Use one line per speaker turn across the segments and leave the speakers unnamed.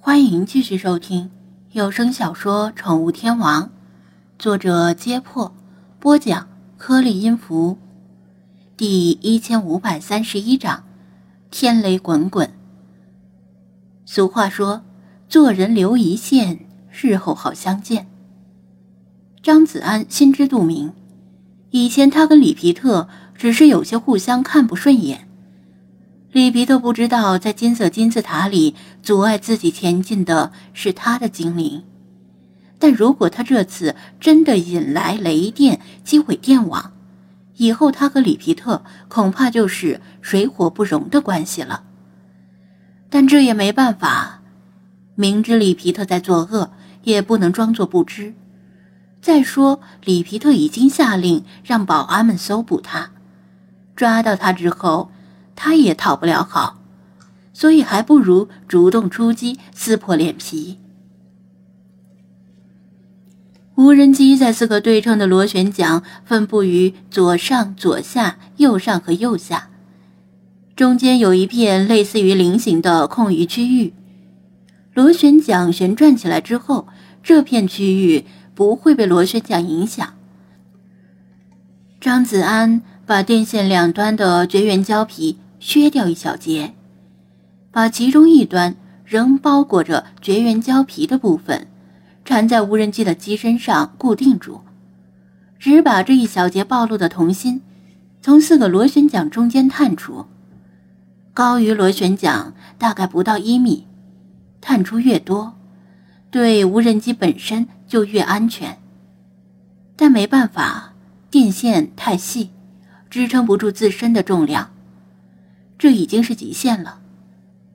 欢迎继续收听有声小说《宠物天王》，作者：揭破，播讲：颗粒音符，第一千五百三十一章：天雷滚滚。俗话说：“做人留一线，日后好相见。”张子安心知肚明，以前他跟李皮特只是有些互相看不顺眼。李皮特不知道，在金色金字塔里阻碍自己前进的是他的精灵。但如果他这次真的引来雷电击毁电网，以后他和里皮特恐怕就是水火不容的关系了。但这也没办法，明知里皮特在作恶，也不能装作不知。再说，里皮特已经下令让保安们搜捕他，抓到他之后。他也讨不了好，所以还不如主动出击，撕破脸皮。无人机在四个对称的螺旋桨分布于左上、左下、右上和右下，中间有一片类似于菱形的空余区域。螺旋桨旋转起来之后，这片区域不会被螺旋桨影响。张子安把电线两端的绝缘胶皮。削掉一小节，把其中一端仍包裹着绝缘胶皮的部分缠在无人机的机身上固定住，只把这一小节暴露的铜芯从四个螺旋桨中间探出，高于螺旋桨大概不到一米，探出越多，对无人机本身就越安全。但没办法，电线太细，支撑不住自身的重量。这已经是极限了，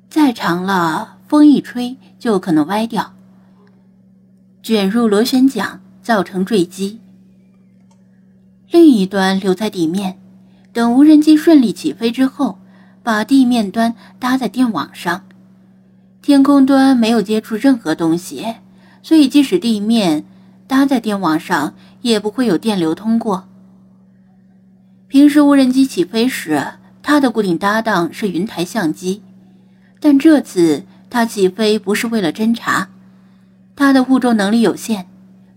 再长了，风一吹就可能歪掉，卷入螺旋桨，造成坠机。另一端留在地面，等无人机顺利起飞之后，把地面端搭在电网上。天空端没有接触任何东西，所以即使地面搭在电网上，也不会有电流通过。平时无人机起飞时。他的固定搭档是云台相机，但这次他起飞不是为了侦察，他的护重能力有限，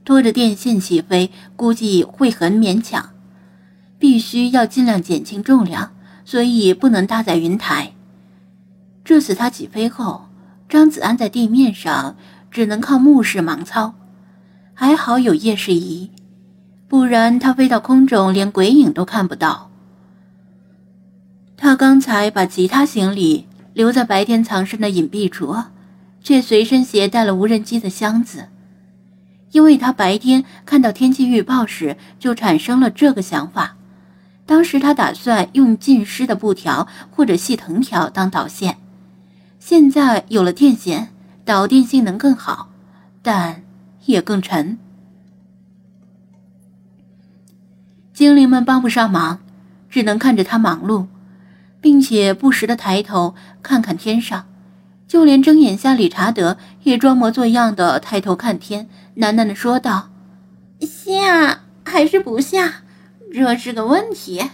拖着电线起飞估计会很勉强，必须要尽量减轻重量，所以不能搭载云台。这次他起飞后，张子安在地面上只能靠目视盲操，还好有夜视仪，不然他飞到空中连鬼影都看不到。他刚才把其他行李留在白天藏身的隐蔽处，却随身携带了无人机的箱子，因为他白天看到天气预报时就产生了这个想法。当时他打算用浸湿的布条或者细藤条当导线，现在有了电线，导电性能更好，但也更沉。精灵们帮不上忙，只能看着他忙碌。并且不时的抬头看看天上，就连睁眼瞎理查德也装模作样的抬头看天，喃喃的说道：“下还是不下，这是个问题。”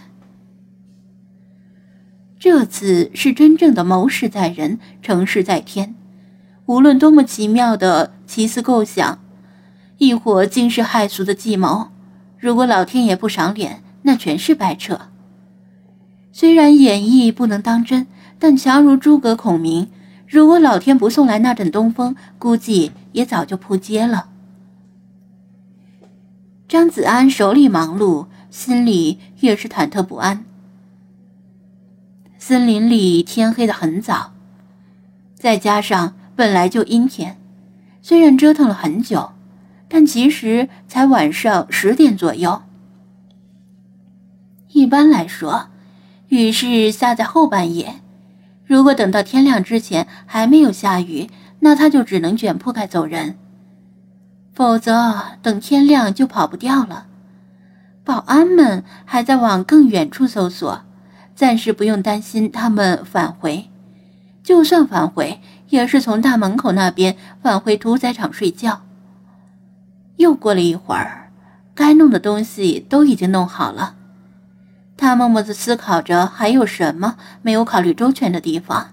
这次是真正的谋事在人，成事在天。无论多么奇妙的奇思构想，亦或惊世骇俗的计谋，如果老天爷不赏脸，那全是白扯。虽然演绎不能当真，但强如诸葛孔明，如果老天不送来那阵东风，估计也早就扑街了。张子安手里忙碌，心里也是忐忑不安。森林里天黑的很早，再加上本来就阴天，虽然折腾了很久，但其实才晚上十点左右。一般来说。雨是下在后半夜，如果等到天亮之前还没有下雨，那他就只能卷铺盖走人。否则等天亮就跑不掉了。保安们还在往更远处搜索，暂时不用担心他们返回。就算返回，也是从大门口那边返回屠宰场睡觉。又过了一会儿，该弄的东西都已经弄好了。他默默地思考着，还有什么没有考虑周全的地方？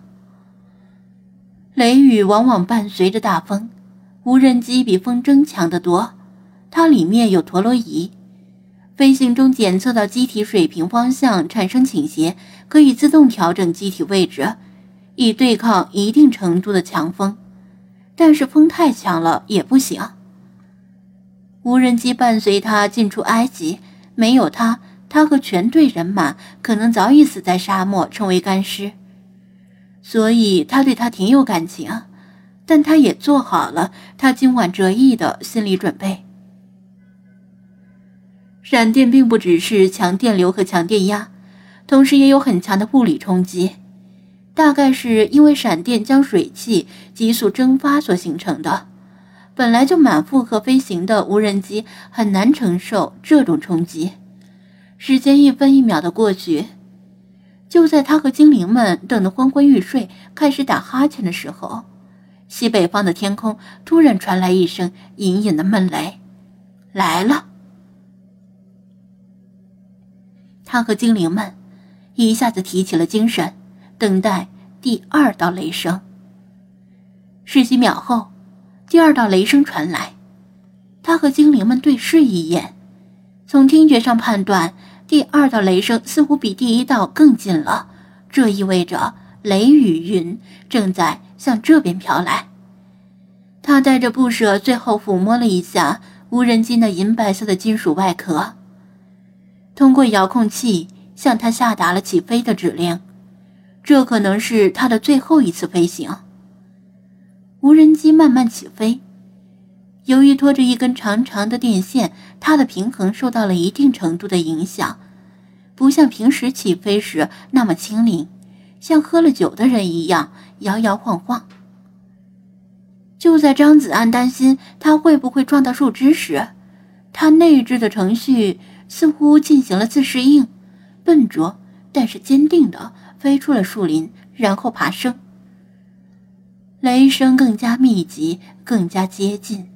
雷雨往往伴随着大风，无人机比风筝强得多。它里面有陀螺仪，飞行中检测到机体水平方向产生倾斜，可以自动调整机体位置，以对抗一定程度的强风。但是风太强了也不行。无人机伴随他进出埃及，没有他，他和全队人马可能早已死在沙漠，成为干尸。所以他对他挺有感情，但他也做好了他今晚折翼的心理准备。闪电并不只是强电流和强电压，同时也有很强的物理冲击，大概是因为闪电将水汽急速蒸发所形成的。本来就满负荷飞行的无人机很难承受这种冲击。时间一分一秒的过去。就在他和精灵们等得昏昏欲睡、开始打哈欠的时候，西北方的天空突然传来一声隐隐的闷雷，来了。他和精灵们一下子提起了精神，等待第二道雷声。十几秒后，第二道雷声传来，他和精灵们对视一眼，从听觉上判断。第二道雷声似乎比第一道更近了，这意味着雷雨云正在向这边飘来。他带着不舍，最后抚摸了一下无人机那银白色的金属外壳，通过遥控器向他下达了起飞的指令。这可能是他的最后一次飞行。无人机慢慢起飞。由于拖着一根长长的电线，它的平衡受到了一定程度的影响，不像平时起飞时那么轻灵，像喝了酒的人一样摇摇晃晃。就在张子安担心他会不会撞到树枝时，他内置的程序似乎进行了自适应，笨拙但是坚定地飞出了树林，然后爬升。雷声更加密集，更加接近。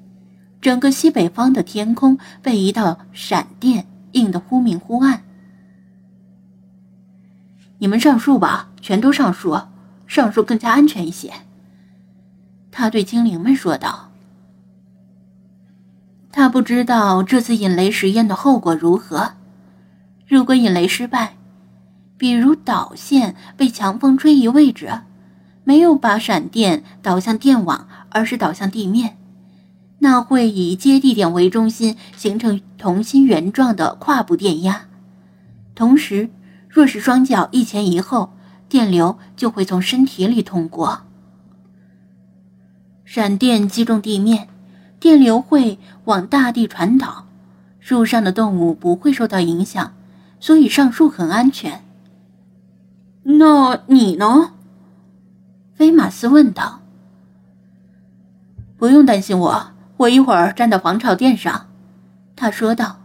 整个西北方的天空被一道闪电映得忽明忽暗。你们上树吧，全都上树，上树更加安全一些。他对精灵们说道。他不知道这次引雷实验的后果如何。如果引雷失败，比如导线被强风吹移位置，没有把闪电导向电网，而是导向地面。那会以接地点为中心，形成同心圆状的跨步电压。同时，若是双脚一前一后，电流就会从身体里通过。闪电击中地面，电流会往大地传导，树上的动物不会受到影响，所以上树很安全。那你呢？菲马斯问道。不用担心我。我一会儿站到防潮垫上，他说道。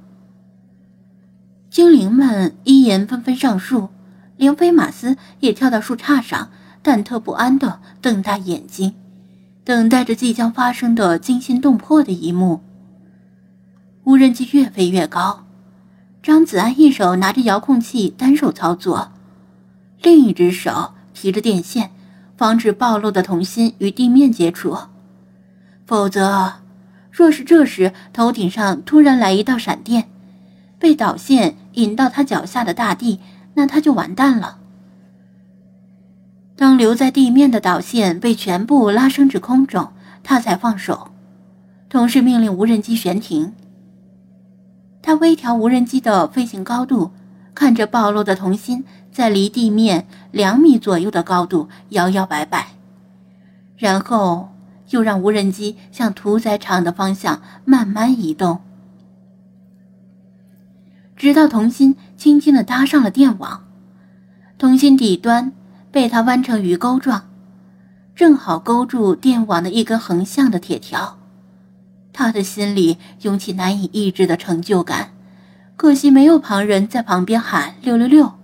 精灵们依言纷纷上树，连飞马斯也跳到树杈上，忐忑不安地瞪大眼睛，等待着即将发生的惊心动魄的一幕。无人机越飞越高，张子安一手拿着遥控器单手操作，另一只手提着电线，防止暴露的铜芯与地面接触，否则。若是这时头顶上突然来一道闪电，被导线引到他脚下的大地，那他就完蛋了。当留在地面的导线被全部拉升至空中，他才放手，同时命令无人机悬停。他微调无人机的飞行高度，看着暴露的铜芯在离地面两米左右的高度摇摇摆摆，然后。又让无人机向屠宰场的方向慢慢移动，直到童心轻轻的搭上了电网，童心底端被他弯成鱼钩状，正好勾住电网的一根横向的铁条。他的心里涌起难以抑制的成就感，可惜没有旁人在旁边喊六六六。